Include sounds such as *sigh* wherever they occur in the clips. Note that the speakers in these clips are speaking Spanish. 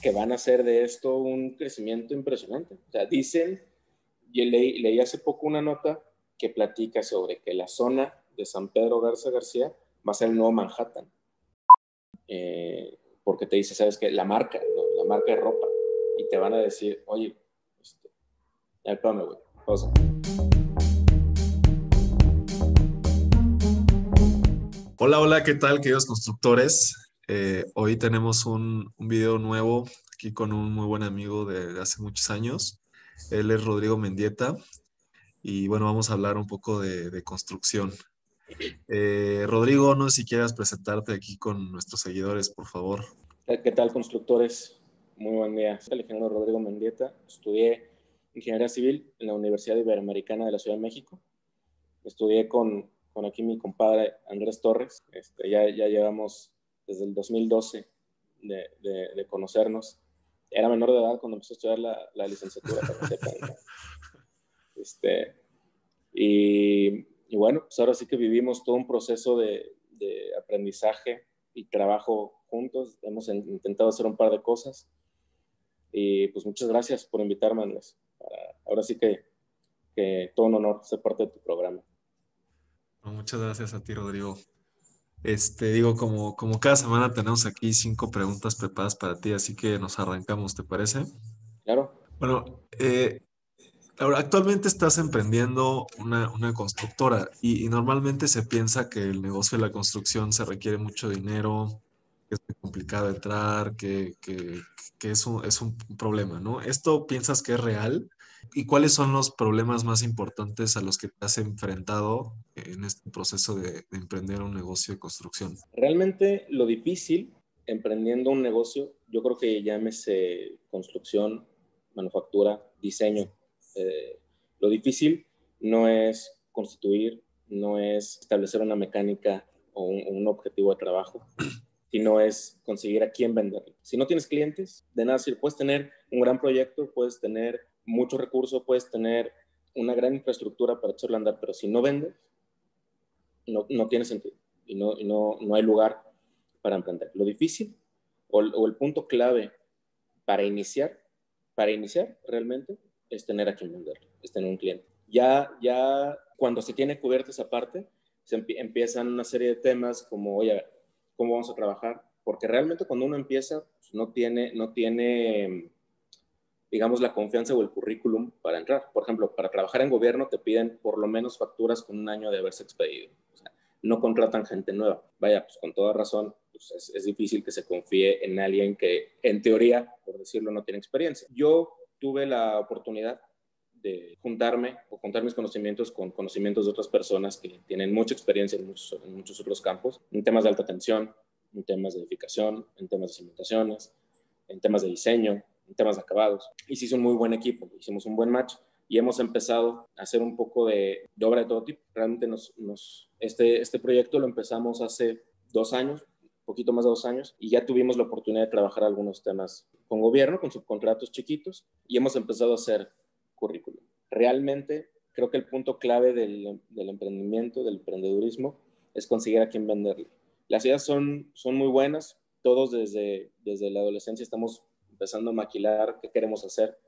que van a hacer de esto un crecimiento impresionante. O sea, dicen, yo leí, leí hace poco una nota que platica sobre que la zona de San Pedro Garza García va a ser el nuevo Manhattan. Eh, porque te dice, sabes que la marca, la marca de ropa, y te van a decir, oye, este, espérame, güey, pausa. Hola, hola, ¿qué tal, queridos constructores? Eh, hoy tenemos un, un, video nuevo aquí con un muy buen amigo de, de, hace muchos años. Él es Rodrigo Mendieta y bueno, vamos a hablar un poco de, de construcción. Eh, Rodrigo, no sé si quieras presentarte aquí con nuestros seguidores, por favor. ¿Qué tal, constructores? Muy buen día. Soy el ingeniero Rodrigo Mendieta. Estudié ingeniería civil en la Universidad Iberoamericana de la Ciudad de México. Estudié con con aquí mi compadre Andrés Torres. Este, ya, ya llevamos desde el 2012 de, de, de, conocernos. Era menor de edad cuando empecé a estudiar la, la licenciatura, para que sepan. Este, y, y, bueno, pues ahora sí que vivimos todo un proceso de, de aprendizaje y trabajo juntos. Hemos intentado hacer un par de cosas. Y pues muchas gracias por invitarme, Andrés. Ahora sí que, que todo un honor ser parte de tu programa. Muchas gracias a ti, Rodrigo. Este, digo, como, como cada semana tenemos aquí cinco preguntas preparadas para ti, así que nos arrancamos, ¿te parece? Claro. Bueno, eh, ahora actualmente estás emprendiendo una, una constructora y, y, normalmente se piensa que el negocio de la construcción se requiere mucho dinero, que es muy complicado entrar, que, que, que es, un, es un problema, ¿no? ¿Esto piensas que es real? ¿Y cuáles son los problemas más importantes a los que te has enfrentado en este proceso de, de, emprender un negocio de construcción? Realmente lo difícil emprendiendo un negocio, yo creo que llámese construcción, manufactura, diseño. Eh, lo difícil no es constituir, no es establecer una mecánica o un, un objetivo de trabajo, *clears throat* sino es conseguir a quién venderlo. Si no tienes clientes, de nada sirve. Puedes tener un gran proyecto, puedes tener mucho recurso, puedes tener una gran infraestructura para echarlo a andar, pero si no vendes, no, no tiene sentido y, no, no, no hay lugar para emprender. Lo difícil o, el punto clave para iniciar, para iniciar realmente, es tener a quien venderlo, es tener un cliente. Ya, ya cuando se tiene cubierta esa parte, se empie empiezan una serie de temas como, oye, ¿cómo vamos a trabajar? Porque realmente cuando uno empieza, pues no tiene, no tiene digamos, la confianza o el currículum para entrar. Por ejemplo, para trabajar en gobierno te piden por lo menos facturas con un año de haberse expedido. O sea, no contratan gente nueva. Vaya, pues con toda razón, pues es, es, difícil que se confíe en alguien que, en teoría, por decirlo, no tiene experiencia. Yo tuve la oportunidad de juntarme o contar mis conocimientos con conocimientos de otras personas que tienen mucha experiencia en muchos, en muchos otros campos, en temas de alta tensión, en temas de edificación, en temas de cimentaciones, en temas de diseño, en temas de acabados. Y se hizo un muy buen equipo, hicimos un buen match y hemos empezado a hacer un poco de, de obra de todo tipo. Realmente nos, nos, este, este proyecto lo empezamos hace dos años, poquito más de dos años, y ya tuvimos la oportunidad de trabajar algunos temas con gobierno, con subcontratos chiquitos, y hemos empezado a hacer currículum. Realmente creo que el punto clave del, del emprendimiento, del emprendedurismo, es conseguir a quién venderle. Las ideas son, son muy buenas, todos desde, desde la adolescencia estamos empezando a maquilar qué queremos hacer,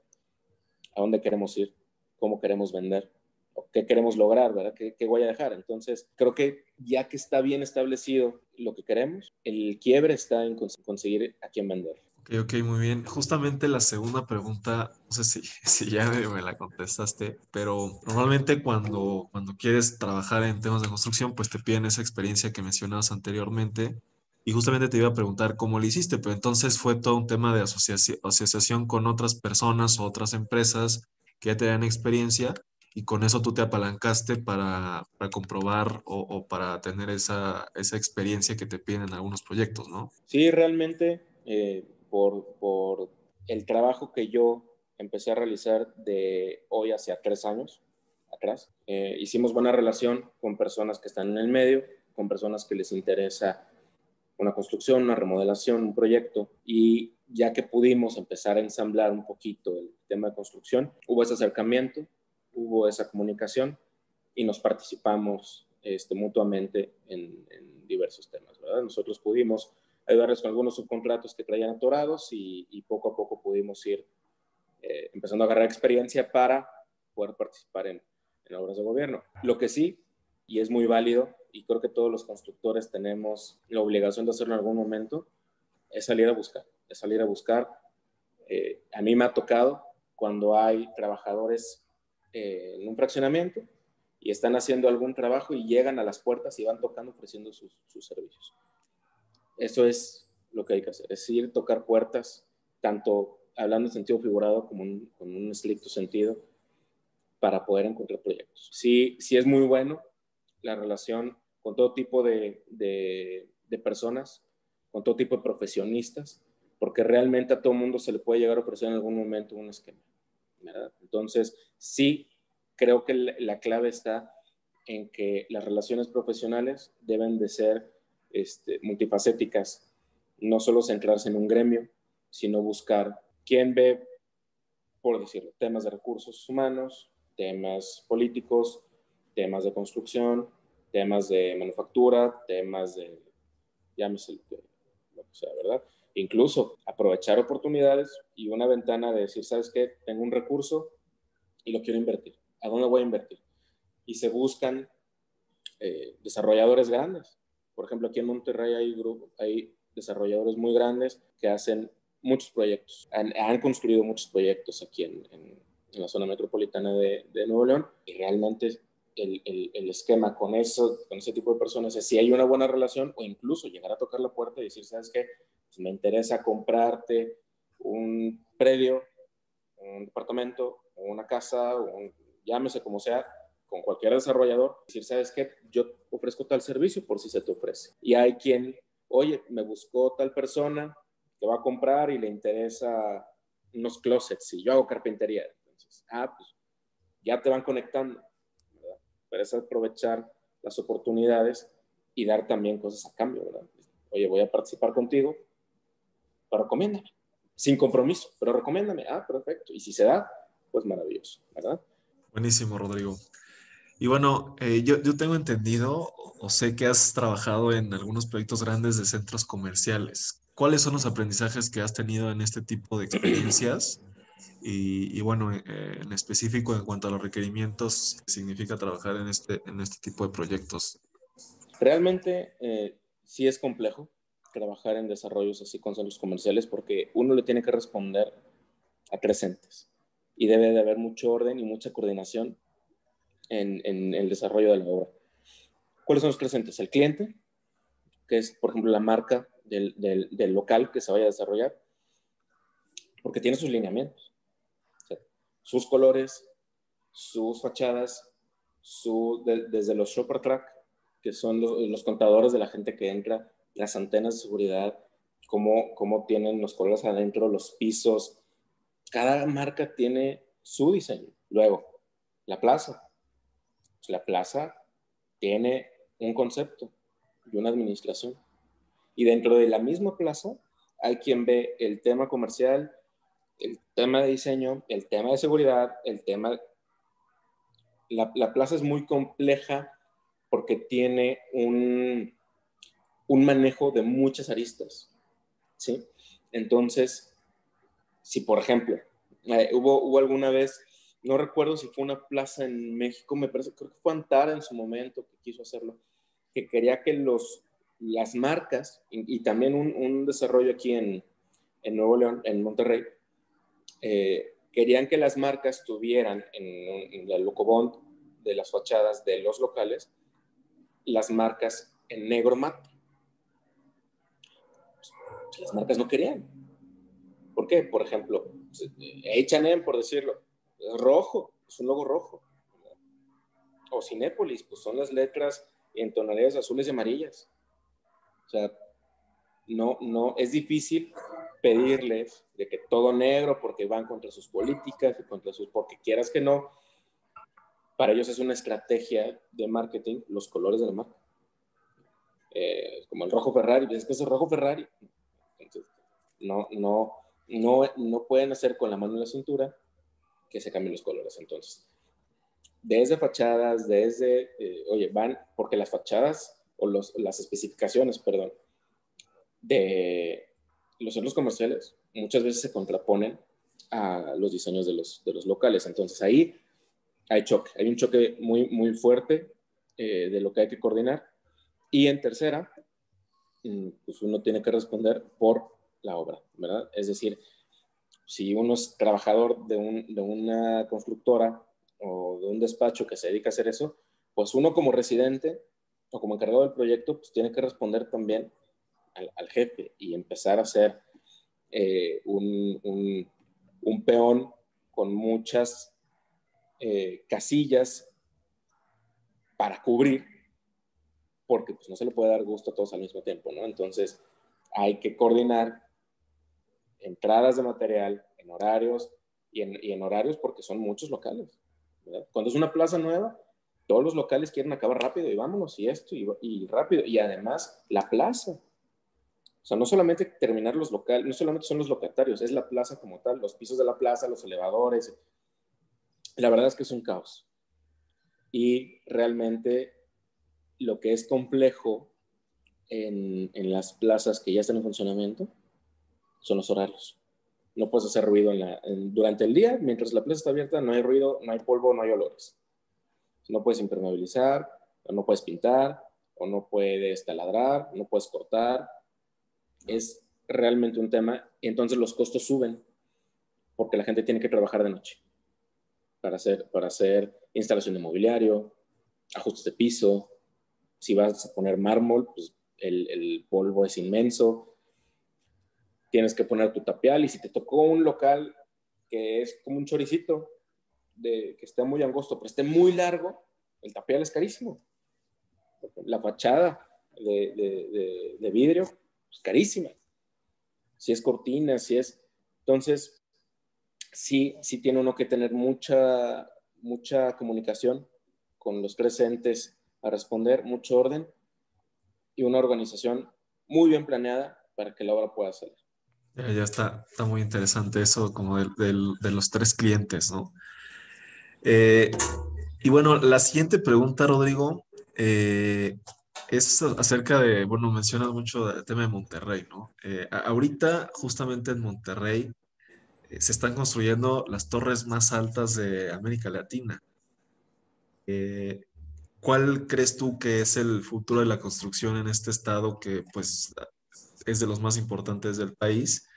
a dónde queremos ir, cómo queremos vender, o qué queremos lograr, ¿verdad? ¿Qué, ¿Qué, voy a dejar? Entonces, creo que ya que está bien establecido lo que queremos, el quiebre está en conseguir a quién vender. Ok, ok, muy bien. Justamente la segunda pregunta, no sé si, *laughs* si ya me la contestaste, pero normalmente cuando, cuando quieres trabajar en temas de construcción, pues te piden esa experiencia que mencionabas anteriormente y justamente te iba a preguntar cómo lo hiciste, pero entonces fue todo un tema de asociaci asociación con otras personas o otras empresas que ya tenían experiencia y con eso tú te apalancaste para, para comprobar o, para tener esa, esa experiencia que te piden en algunos proyectos, ¿no? Sí, realmente eh, por, por el trabajo que yo empecé a realizar de hoy hacia tres años atrás, eh, hicimos buena relación con personas que están en el medio, con personas que les interesa una construcción, una remodelación, un proyecto y ya que pudimos empezar a ensamblar un poquito el tema de construcción, hubo ese acercamiento, hubo esa comunicación y nos participamos este, mutuamente en, en, diversos temas. ¿verdad? Nosotros pudimos ayudarles con algunos subcontratos que traían atorados y, poco a poco pudimos ir eh, empezando a agarrar experiencia para poder participar en, en obras de gobierno. Lo que sí, y es muy válido, y creo que todos los constructores tenemos la obligación de hacerlo en algún momento, es salir a buscar, es salir a buscar. Eh, a mí me ha tocado cuando hay trabajadores eh, en un fraccionamiento y están haciendo algún trabajo y llegan a las puertas y van tocando ofreciendo sus, servicios. Eso es lo que hay que hacer, es ir, tocar puertas, tanto hablando en sentido figurado como en, un estricto sentido, para poder encontrar proyectos. Sí, sí es muy bueno la relación con todo tipo de, de, personas, con todo tipo de profesionistas, porque realmente a todo mundo se le puede llegar a ofrecer en algún momento un esquema. Entonces, sí, creo que la clave está en que las relaciones profesionales deben de ser este, multifacéticas, no solo centrarse en un gremio, sino buscar quién ve, por decirlo, temas de recursos humanos, temas políticos, temas de construcción, temas de manufactura, temas de, llámese lo que sea, ¿verdad? Incluso aprovechar oportunidades y una ventana de decir, ¿sabes qué? Tengo un recurso y lo quiero invertir. ¿A dónde voy a invertir? Y se buscan eh, desarrolladores grandes. Por ejemplo, aquí en Monterrey hay, grupo, hay desarrolladores muy grandes que hacen muchos proyectos. Han, construido muchos proyectos aquí en, en, la zona metropolitana de, de Nuevo León y realmente el, el, esquema con, eso, con ese tipo de personas es si hay una buena relación o incluso llegar a tocar la puerta y decir, ¿sabes qué? Pues me interesa comprarte un predio, un departamento, una casa, un, llámese como sea, con cualquier desarrollador, decir, ¿sabes qué? Yo ofrezco tal servicio por si se te ofrece. Y hay quien, oye, me buscó tal persona que va a comprar y le interesa unos closets y yo hago carpintería. Entonces, ah, pues ya te van conectando es aprovechar las oportunidades y dar también cosas a cambio, ¿verdad? Oye, voy a participar contigo, pero recomiéndame, sin compromiso, pero recomiéndame, ah, perfecto, y si se da, pues maravilloso, ¿verdad? Buenísimo, Rodrigo. Y bueno, eh, yo, yo, tengo entendido o sé que has trabajado en algunos proyectos grandes de centros comerciales. ¿Cuáles son los aprendizajes que has tenido en este tipo de experiencias? Y, bueno, eh, en específico en cuanto a los requerimientos, ¿qué significa trabajar en este, en este tipo de proyectos? Realmente eh, sí es complejo trabajar en desarrollos así con centros comerciales porque uno le tiene que responder a tres entes y debe de haber mucho orden y mucha coordinación en, en el desarrollo de la obra. ¿Cuáles son los tres entes? El cliente, que es, por ejemplo, la marca del, del, del local que se vaya a desarrollar, porque tiene sus lineamientos sus colores, sus fachadas, su, desde los shopper track, que son los, contadores de la gente que entra, las antenas de seguridad, cómo, cómo tienen los colores adentro, los pisos. Cada marca tiene su diseño. Luego, la plaza. La plaza tiene un concepto y una administración. Y dentro de la misma plaza hay quien ve el tema comercial, el tema de diseño, el tema de seguridad, el tema... La, la plaza es muy compleja porque tiene un, un manejo de muchas aristas, ¿sí? Entonces, si por ejemplo, eh, hubo, hubo alguna vez, no recuerdo si fue una plaza en México, me parece, creo que fue Antara en su momento que quiso hacerlo, que quería que los, las marcas y, también un, un, desarrollo aquí en, en Nuevo León, en Monterrey, eh, querían que las marcas tuvieran en, en el locobond de las fachadas de los locales las marcas en negro mate. Las marcas no querían. ¿Por qué? Por ejemplo, H&M, por decirlo, rojo, es un logo rojo. O Cinépolis, pues son las letras en tonalidades azules y amarillas. O sea, no, no, es difícil pedirles de que todo negro porque van contra sus políticas y contra sus, porque quieras que no, para ellos es una estrategia de marketing los colores de la marca. Eh, como el rojo Ferrari, es que es el rojo Ferrari. Entonces, no, no, no, no pueden hacer con la mano en la cintura que se cambien los colores. Entonces, desde fachadas, desde, eh, oye, van, porque las fachadas o los, las especificaciones, perdón, de los centros comerciales muchas veces se contraponen a los diseños de los, de los locales. Entonces ahí hay choque, hay un choque muy, muy fuerte eh, de lo que hay que coordinar. Y en tercera, mm, pues uno tiene que responder por la obra, ¿verdad? Es decir, si uno es trabajador de, un, de una constructora o de un despacho que se dedica a hacer eso, pues uno como residente o como encargado del proyecto, pues tiene que responder también al, jefe y empezar a ser eh, un, peón con muchas eh, casillas para cubrir, porque pues, no se le puede dar gusto a todos al mismo tiempo, ¿no? Entonces, hay que coordinar entradas de material en horarios y en, y en horarios porque son muchos locales. Cuando es una plaza nueva, todos los locales quieren acabar rápido y vámonos y esto y, y rápido. Y además, la plaza. O sea, no solamente terminar los locales, no solamente son los locatarios, es la plaza como tal, los pisos de la plaza, los elevadores. La verdad es que es un caos y realmente lo que es complejo en, las plazas que ya están en funcionamiento son los horarios. No puedes hacer ruido durante el día, mientras la plaza está abierta, no hay ruido, no hay polvo, no hay olores. No puedes impermeabilizar, no puedes pintar, o no puedes taladrar, no puedes cortar. Es realmente un tema y entonces los costos suben porque la gente tiene que trabajar de noche para hacer, para hacer instalación de mobiliario, ajustes de piso. Si vas a poner mármol, pues el, polvo es inmenso. Tienes que poner tu tapial y si te tocó un local que es como un choricito, de, que esté muy angosto, pero esté muy largo, el tapial es carísimo. La fachada de, de vidrio pues, carísima. Si es cortina, si es... Entonces, sí, sí tiene uno que tener mucha, mucha comunicación con los presentes a responder, mucho orden y una organización muy bien planeada para que la obra pueda salir. Ya, está, está muy interesante eso como de, los tres clientes, ¿no? Eh, y bueno, la siguiente pregunta, Rodrigo, eh, es acerca de, bueno, mencionas mucho el tema de Monterrey, ¿no? Eh, ahorita, justamente en Monterrey, se están construyendo las torres más altas de América Latina. Eh, ¿Cuál crees tú que es el futuro de la construcción en este estado que pues es de los más importantes del país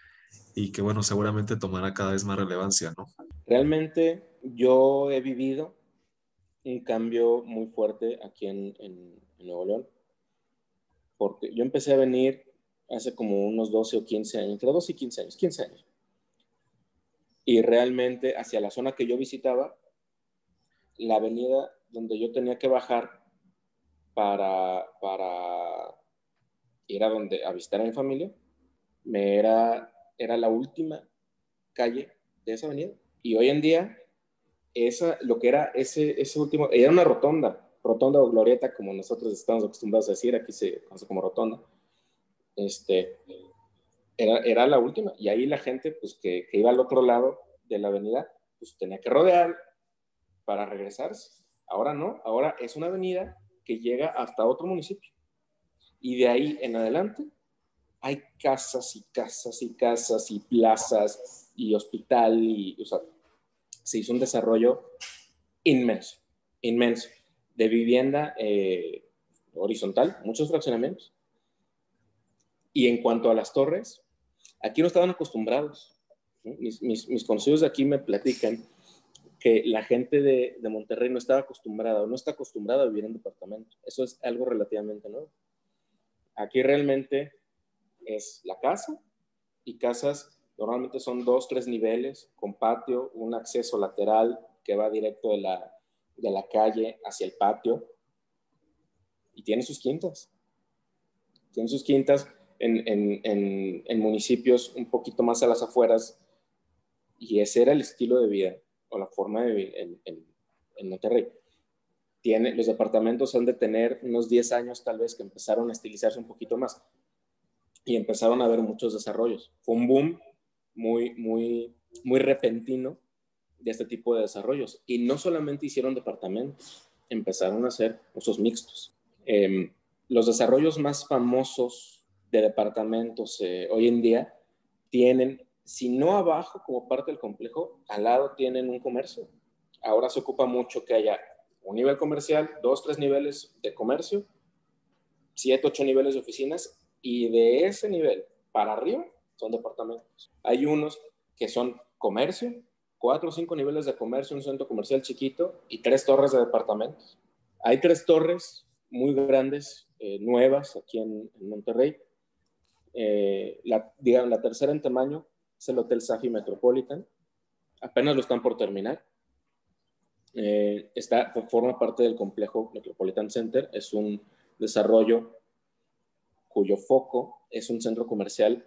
y que bueno, seguramente tomará cada vez más relevancia, ¿no? Realmente yo he vivido un cambio muy fuerte aquí en, en Nuevo León, porque yo empecé a venir hace como unos 12 o 15 años, entre 12 y 15 años, 15 años y realmente hacia la zona que yo visitaba, la avenida donde yo tenía que bajar para, para ir a, donde, a visitar a mi familia, me era, era la última calle de esa avenida. Y hoy en día, esa, lo que era ese, ese último, era una rotonda, rotonda o glorieta, como nosotros estamos acostumbrados a decir, aquí se conoce como rotonda. Este, era, la última. Y ahí la gente, pues que, iba al otro lado de la avenida, pues tenía que rodear para regresarse. Ahora no, ahora es una avenida que llega hasta otro municipio. Y de ahí en adelante hay casas y casas y casas y plazas y hospital y, o sea, se hizo un desarrollo inmenso, inmenso, de vivienda eh, horizontal, muchos fraccionamientos. Y en cuanto a las torres, Aquí no estaban acostumbrados. Mis, mis, conocidos de aquí me platican que la gente de, de, Monterrey no estaba acostumbrada o no está acostumbrada a vivir en departamento. Eso es algo relativamente nuevo. Aquí realmente es la casa y casas normalmente son dos, tres niveles con patio, un acceso lateral que va directo de la, de la calle hacia el patio y tiene sus quintas. Tiene sus quintas en, municipios un poquito más a las afueras y ese era el estilo de vida o la forma de vivir en, Monterrey. Tiene, los departamentos han de tener unos 10 años tal vez que empezaron a estilizarse un poquito más y empezaron a haber muchos desarrollos. Fue un boom muy, muy, muy repentino de este tipo de desarrollos. Y no solamente hicieron departamentos, empezaron a hacer usos mixtos. Em, los desarrollos más famosos de departamentos eh, hoy en día tienen, si no abajo como parte del complejo, al lado tienen un comercio. Ahora se ocupa mucho que haya un nivel comercial, dos, tres niveles de comercio, siete, ocho niveles de oficinas y de ese nivel para arriba son departamentos. Hay unos que son comercio, cuatro o cinco niveles de comercio, un centro comercial chiquito y tres torres de departamentos. Hay tres torres muy grandes, eh, nuevas aquí en, Monterrey. Eh, la, digamos, la tercera en tamaño es el Hotel Safi Metropolitan. Apenas lo están por terminar. Eh, está, forma parte del complejo Metropolitan Center. Es un desarrollo cuyo foco es un centro comercial,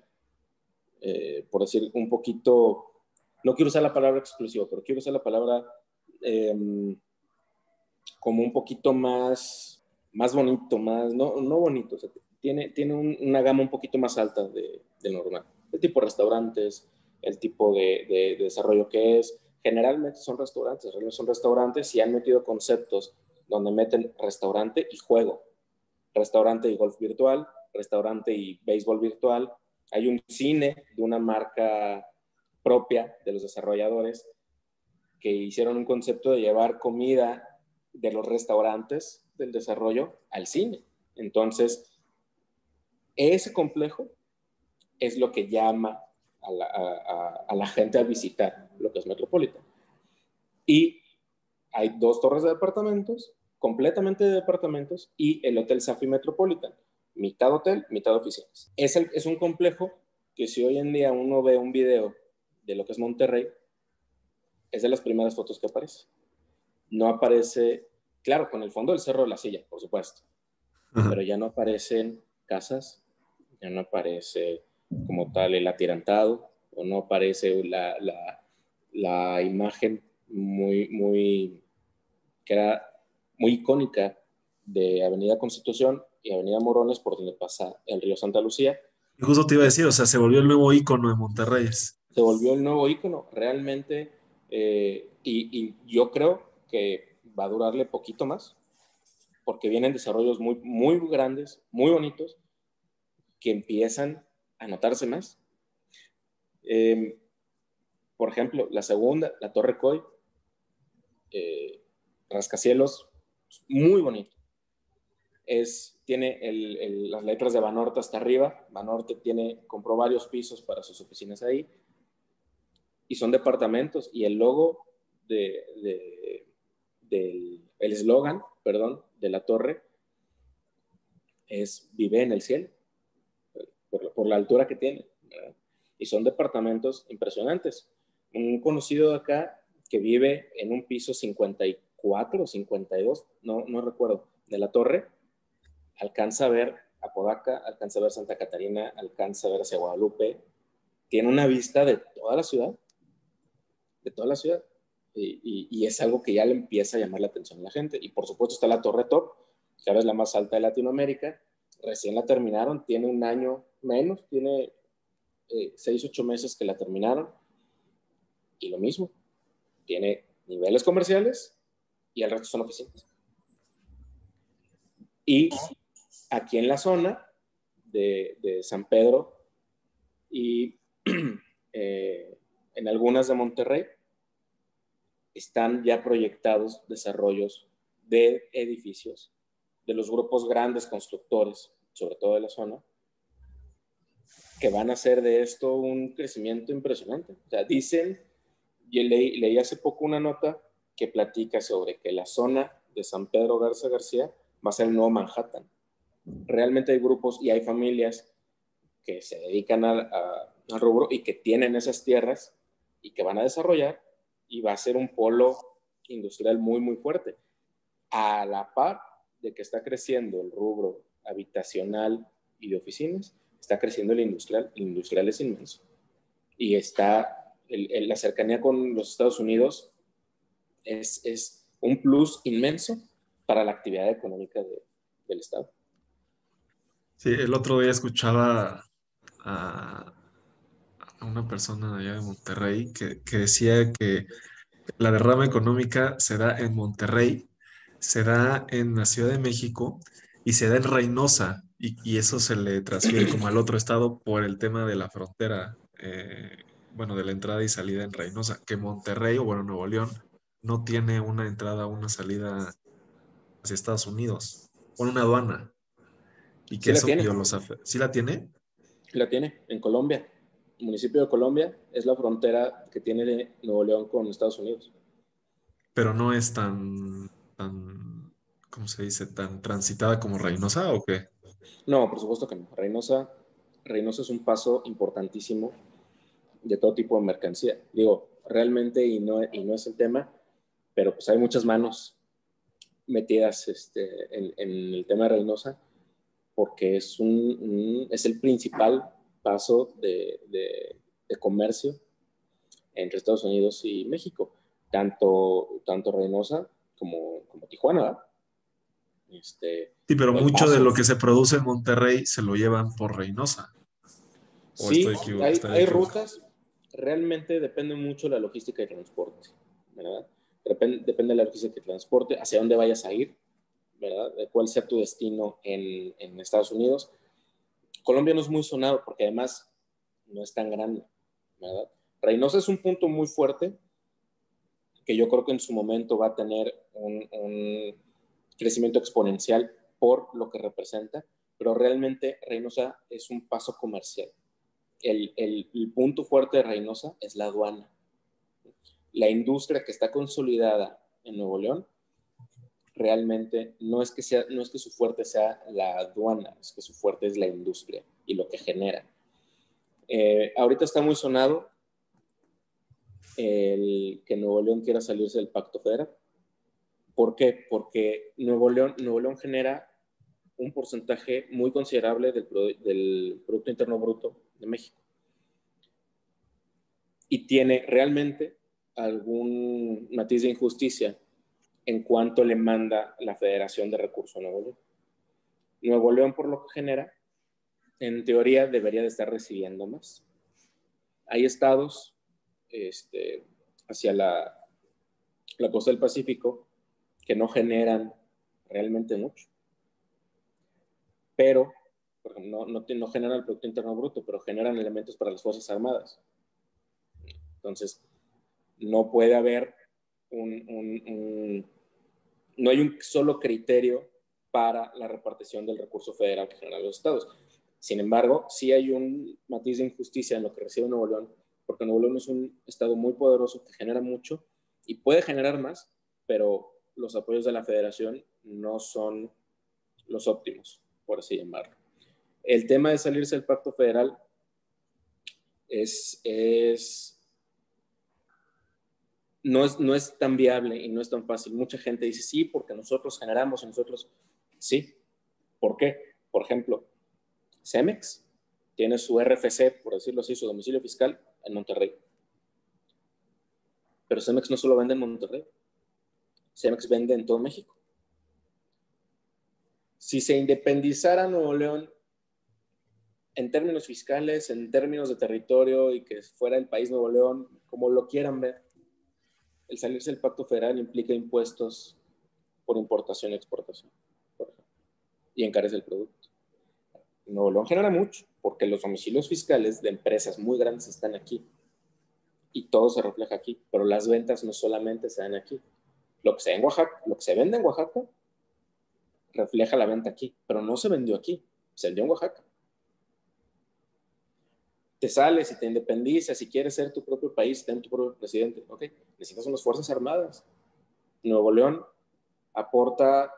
por decir, un poquito no quiero usar la palabra exclusivo, pero quiero usar la palabra em, como un poquito más, más bonito, más, no, no bonito, tiene, tiene una gama un poquito más alta de, normal. El tipo de restaurantes, el tipo de, desarrollo que es. Generalmente son restaurantes, realmente son restaurantes y han metido conceptos donde meten restaurante y juego, restaurante y golf virtual, restaurante y béisbol virtual. Hay un cine de una marca propia de los desarrolladores que hicieron un concepto de llevar comida de los restaurantes del desarrollo al cine. Entonces, ese complejo es lo que llama a la, gente a visitar lo que es Metropolitan. Y hay dos torres de departamentos, completamente de departamentos, y el Hotel Safi Metropolitan, mitad hotel, mitad oficinas. Es, es un complejo que si hoy en día uno ve un video de lo que es Monterrey, es de las primeras fotos que aparece. No aparece, claro, con el fondo del cerro de la silla, por supuesto, pero ya no aparecen casas, ya no aparece como tal el atirantado, o no aparece la, la, imagen muy, muy, que era muy icónica de Avenida Constitución y Avenida Morones, por donde pasa el río Santa Lucía. Y justo te iba a decir, o sea, se volvió el nuevo icono de Monterrey se volvió el nuevo icono realmente eh, y, yo creo que va a durarle poquito más porque vienen desarrollos muy, muy grandes, muy bonitos, que empiezan a notarse más. Em, por ejemplo, la segunda, la Torre Coy, eh, rascacielos, muy bonito. Es, tiene las letras de Banorte hasta arriba. Banorte tiene, compró varios pisos para sus oficinas ahí y son departamentos y el logo de, del el eslogan, perdón, de la torre es vive en el cielo, por, la altura que tiene. Y son departamentos impresionantes. Un conocido de acá que vive en un piso 54 o 52, no, no recuerdo, de la torre, alcanza a ver Apodaca, alcanza a ver Santa Catarina, alcanza a ver hacia Guadalupe, tiene una vista de toda la ciudad de toda la ciudad. Y, es algo que ya le empieza a llamar la atención a la gente. Y por supuesto está la Torre Top, que ahora es la más alta de Latinoamérica. Recién la terminaron, tiene un año menos, tiene eh, seis, ocho meses que la terminaron. Y lo mismo, tiene niveles comerciales y el resto son oficinas. Y aquí en la zona de, de San Pedro y *clears throat* eh, en algunas de Monterrey, están ya proyectados desarrollos de edificios de los grupos grandes constructores, sobre todo de la zona, que van a hacer de esto un crecimiento impresionante. O sea, dicen, yo leí, leí hace poco una nota que platica sobre que la zona de San Pedro Garza García va a ser el nuevo Manhattan. Realmente hay grupos y hay familias que se dedican al rubro y que tienen esas tierras y que van a desarrollar y va a ser un polo industrial muy, muy fuerte. A la par de que está creciendo el rubro habitacional y de oficinas, está creciendo el industrial. El industrial es inmenso. Y está, la cercanía con los Estados Unidos es, es, un plus inmenso para la actividad económica del Estado. Sí, el otro día escuchaba a, a una persona allá de Monterrey que, decía que la derrama económica se da en Monterrey, se da en la Ciudad de México y se da en Reynosa. y, eso se le transfiere como al otro estado por el tema de la frontera, eh, bueno, de la entrada y salida en Reynosa, que Monterrey o bueno, Nuevo León no tiene una entrada o una salida hacia Estados Unidos, con una aduana. Y que eso la tiene. los ¿Sí la tiene? La tiene, en Colombia. Municipio de Colombia es la frontera que tiene Nuevo León con Estados Unidos. Pero no es tan, tan, ¿cómo se dice? ¿Tan transitada como Reynosa o qué? No, por supuesto que no. Reynosa, Reynosa es un paso importantísimo de todo tipo de mercancía. Digo, realmente, y no, y no es el tema, pero pues hay muchas manos metidas este, en, el tema de Reynosa, porque es, un, es el principal paso de, de, comercio entre Estados Unidos y México, tanto, tanto Reynosa como, como Tijuana. Este, sí, pero mucho de lo que se produce en Monterrey se lo llevan por Reynosa. Sí, hay, hay rutas, realmente depende mucho de la logística y transporte, ¿verdad? Depende, depende de la logística de transporte, hacia dónde vayas a ir, ¿verdad? De cuál sea tu destino en, en Estados Unidos. Colombia no es muy sonado porque además no es tan grande. Reynosa es un punto muy fuerte que yo creo que en su momento va a tener un, crecimiento exponencial por lo que representa, pero realmente Reynosa es un paso comercial. El, el punto fuerte de Reynosa es la aduana la industria que está consolidada en Nuevo León realmente no es que sea no es que su fuerte sea la aduana es que su fuerte es la industria y lo que genera. Eh, ahorita está muy sonado el que Nuevo León quiera salirse del pacto federal. ¿por qué? porque Nuevo León Nuevo León genera un porcentaje muy considerable del, del Producto Interno Bruto de México. Y tiene realmente algún matiz de injusticia en cuanto le manda la Federación de Recursos Nuevo León. Nuevo León, por lo que genera, en teoría debería de estar recibiendo más. Hay estados este, hacia la, costa del Pacífico que no generan realmente mucho. Pero, no, no generan el Producto Interno Bruto, pero generan elementos para las Fuerzas Armadas. Entonces, no puede haber un, no hay un solo criterio para la repartición del recurso federal que generan los estados. Sin embargo, sí hay un matiz de injusticia en lo que recibe Nuevo León, porque Nuevo León es un estado muy poderoso que genera mucho y puede generar más, pero los apoyos de la federación no son los óptimos, por así llamarlo. El tema de salirse del pacto federal es, es no es, no es tan viable y no es tan fácil. Mucha gente dice, sí, porque nosotros generamos y nosotros, sí. ¿Por qué? Por ejemplo, Cemex tiene su RFC, por decirlo así, su domicilio fiscal en Monterrey. Pero Cemex no solo vende en Monterrey, Cemex vende en todo México. Si se independizara Nuevo León en términos fiscales, en términos de territorio y que fuera el país Nuevo León, como lo quieran ver, el salirse del pacto federal implica impuestos por importación y exportación, por ejemplo, y encarece el producto. No lo genera mucho, porque los domicilios fiscales de empresas muy grandes están aquí y todo se refleja aquí, pero las ventas no solamente se dan aquí. Lo que se, en Oaxaca, lo que se vende en Oaxaca refleja la venta aquí, pero no se vendió aquí, se vendió en Oaxaca te sales y te independizas y quieres ser tu propio país, ten tu propio presidente, ok, necesitas unas Fuerzas Armadas. Nuevo León aporta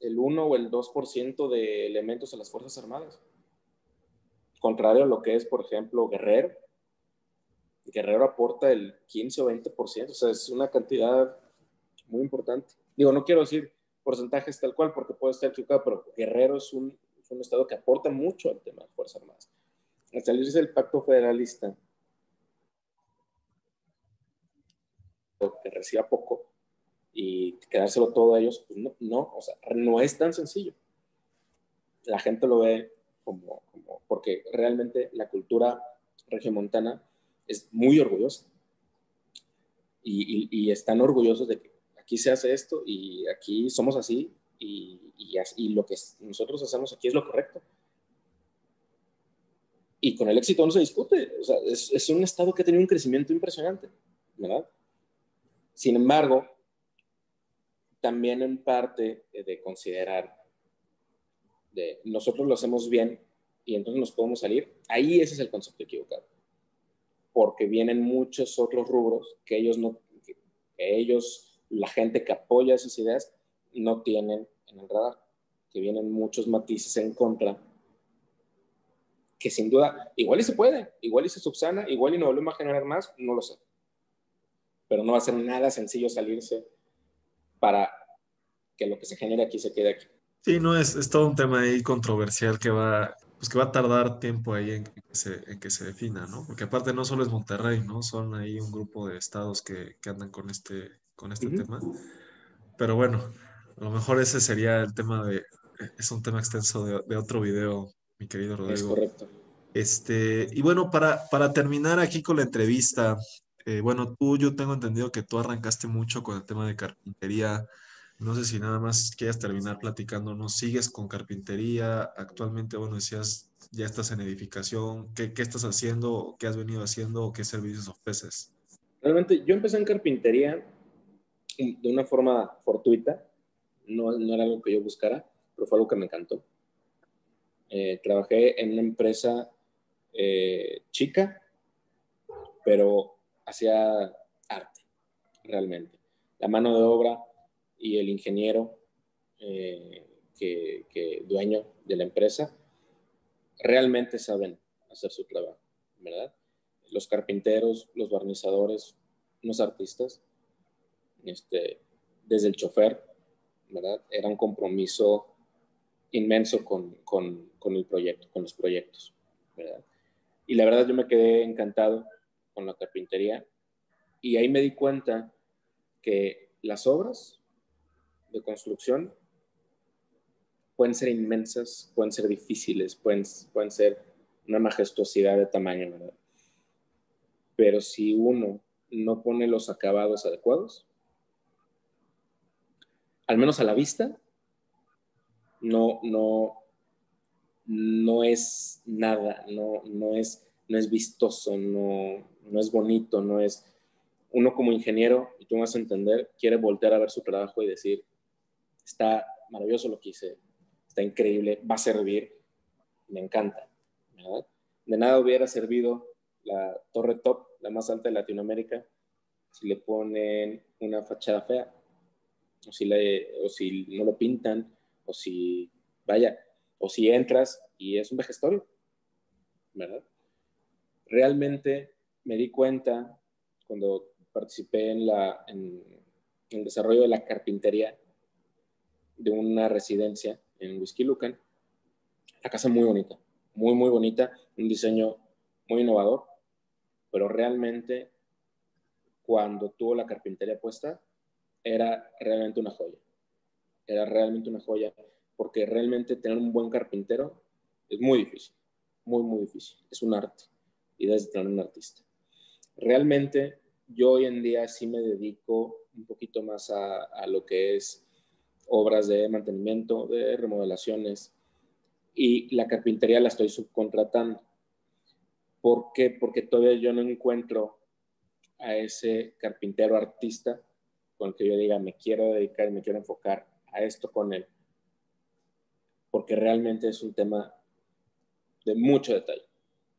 el 1 o el 2% de elementos a las Fuerzas Armadas. Contrario a lo que es, por ejemplo, Guerrero. Guerrero aporta el 15 o 20%, o sea, es una cantidad muy importante. Digo, no quiero decir porcentajes tal cual porque puede estar equivocado, pero Guerrero es un, es un estado que aporta mucho al tema de Fuerzas Armadas al salirse del pacto federalista, que reciba poco y quedárselo todo a ellos, pues no, no, o sea, no es tan sencillo. La gente lo ve como, porque realmente la cultura regiomontana es muy orgullosa. Y, están orgullosos de que aquí se hace esto y aquí somos así y, lo que nosotros hacemos aquí es lo correcto. Y con el éxito no se discute. O sea, es, es un estado que ha tenido un crecimiento impresionante, ¿verdad? Sin embargo, también en parte de considerar de nosotros lo hacemos bien y entonces nos podemos salir, ahí ese es el concepto equivocado. Porque vienen muchos otros rubros que ellos no, que ellos, la gente que apoya esas ideas, no tienen en el radar, que vienen muchos matices en contra, que sin duda, igual y se puede, igual y se subsana, igual y no volvemos a generar más, no lo sé. Pero no va a ser nada sencillo salirse para que lo que se genere aquí se quede aquí. Sí, no, es, es todo un tema ahí controversial que va, pues que va a tardar tiempo ahí en que se, en que se defina, ¿no? Porque aparte no solo es Monterrey, ¿no? Son ahí un grupo de estados que, que andan con este, con este tema. Pero bueno, a lo mejor ese sería el tema de, es un tema extenso de, de otro video, mi querido Rodrigo. Es correcto. Este, y bueno, para, para terminar aquí con la entrevista, eh, bueno, tú, yo tengo entendido que tú arrancaste mucho con el tema de carpintería. No sé si nada más quieras terminar platicándonos. ¿Sigues con carpintería? Actualmente, bueno, decías, ya estás en edificación. ¿Qué, qué estás haciendo? ¿Qué has venido haciendo? ¿O qué servicios ofreces? Realmente, yo empecé en carpintería de una forma fortuita. No, no era algo que yo buscara, pero fue algo que me encantó. Eh, trabajé en una empresa eh, chica, pero hacía arte, realmente. La mano de obra y el ingeniero eh, que, dueño de la empresa realmente saben hacer su trabajo, ¿verdad? Los carpinteros, los barnizadores, los artistas, este, desde el chofer, ¿verdad? Era un compromiso inmenso con, con, con, el proyecto, con los proyectos, ¿verdad? Y la verdad yo me quedé encantado con la carpintería y ahí me di cuenta que las obras de construcción pueden ser inmensas, pueden ser difíciles, pueden, pueden ser una majestuosidad de tamaño, ¿verdad? Pero si uno no pone los acabados adecuados, al menos a la vista, no, no, no es nada, no, no, es, no es vistoso, no, no es bonito, no es... Uno como ingeniero, y tú vas a entender, quiere voltear a ver su trabajo y decir, está maravilloso lo que hice, está increíble, va a servir, me encanta. De nada hubiera servido la torre top, la más alta de Latinoamérica, si le ponen una fachada fea, o si, le, o si no lo pintan, o si, vaya, o si entras y es un vejestorio, ¿verdad? Realmente me di cuenta cuando participé en, el desarrollo de la carpintería de una residencia en Whisky Lucan. La casa muy bonita, muy, muy bonita, un diseño muy innovador, pero realmente cuando tuvo la carpintería puesta, era realmente una joya. Era realmente una joya, porque realmente tener un buen carpintero es muy difícil, muy, muy difícil. Es un arte y debes tener un artista. Realmente yo hoy en día sí me dedico un poquito más a, lo que es obras de mantenimiento, de remodelaciones y la carpintería la estoy subcontratando. ¿Por qué? Porque todavía yo no encuentro a ese carpintero artista con el que yo diga me quiero dedicar y me quiero enfocar a esto con él. Porque realmente es un tema de mucho detalle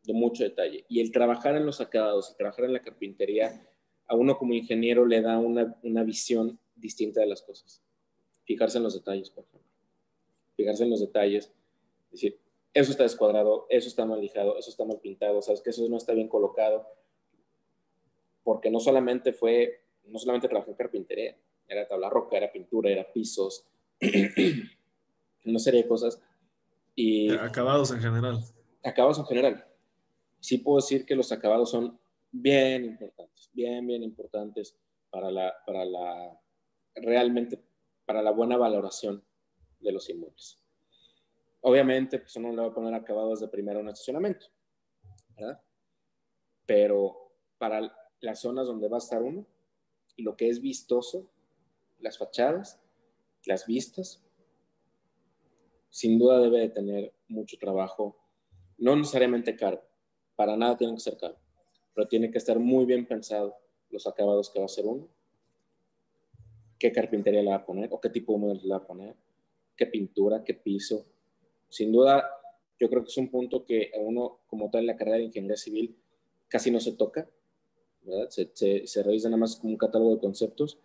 de mucho detalle. Y el trabajar en los acabados, el trabajar en la carpintería, a uno como ingeniero le da una, una visión distinta de las cosas. Fijarse en los detalles, por ejemplo. Fijarse en los detalles. decir, eso está descuadrado, eso está mal lijado, eso está mal pintado, sabes que eso no está bien colocado. Porque no solamente fue, no solamente trabajé en carpintería, era tabla roca, era pintura, era pisos, *clears throat* una serie de cosas. Y acabados en general. Acabados en general sí puedo decir que los acabados son bien importantes, bien, bien importantes para la, para la, realmente para la buena valoración de los inmuebles. Obviamente, pues uno le va a poner acabados de primero en estacionamiento, ¿verdad? Pero para las zonas donde va a estar uno, lo que es vistoso, las fachadas, las vistas, sin duda debe de tener mucho trabajo, no necesariamente caro, para nada tiene que ser caro, pero tiene que estar muy bien pensado los acabados que va a hacer uno, qué carpintería le va a poner o qué tipo de muebles le va a poner, qué pintura, qué piso. Sin duda, yo creo que es un punto que a uno, como tal, en la carrera de ingeniería civil casi no se toca. Se, se, se revisa nada más como un catálogo de conceptos,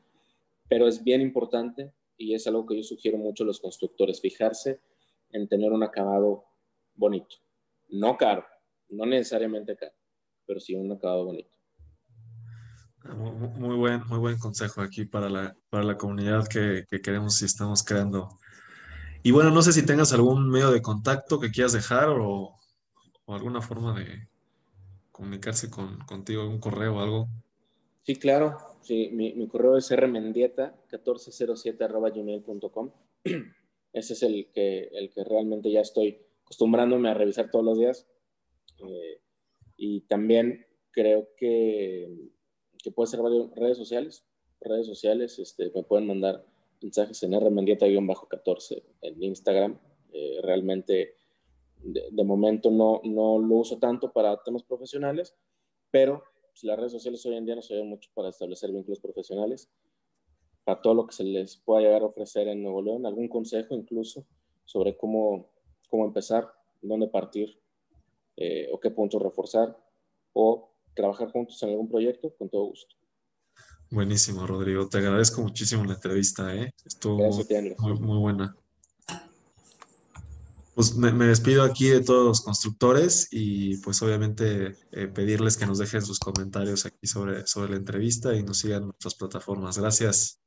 pero es bien importante y es algo que yo sugiero mucho a los constructores, fijarse en tener un acabado bonito, no caro, no necesariamente caro, pero sí un acabado bonito. Muy buen, muy buen consejo aquí para la, para la comunidad que, que queremos y estamos creando. Y bueno, no sé si tengas algún medio de contacto que quieras dejar o, o alguna forma de comunicarse con, contigo, algún correo o algo. Sí, claro. Sí, mi, mi correo es rmendieta1407.gmail.com. *clears throat* Ese es el que, el que realmente ya estoy acostumbrándome a revisar todos los días. Eh, y también creo que, que puede ser redes sociales. Redes sociales, este, me pueden mandar mensajes en rmendieta-14 en Instagram. Eh, realmente, de, de, momento no, no lo uso tanto para temas profesionales, pero pues, las redes sociales hoy en día nos ayudan mucho para establecer vínculos profesionales, para todo lo que se les pueda llegar a ofrecer en Nuevo León, algún consejo incluso sobre cómo, cómo empezar, dónde partir eh, o qué puntos reforzar o trabajar juntos en algún proyecto, con todo gusto. Buenísimo, Rodrigo. Te agradezco muchísimo la entrevista. ¿eh? Estuvo muy, muy, buena. Pues me, despido aquí de todos los constructores y pues obviamente eh, pedirles que nos dejen sus comentarios aquí sobre, sobre la entrevista y nos sigan en nuestras plataformas. Gracias.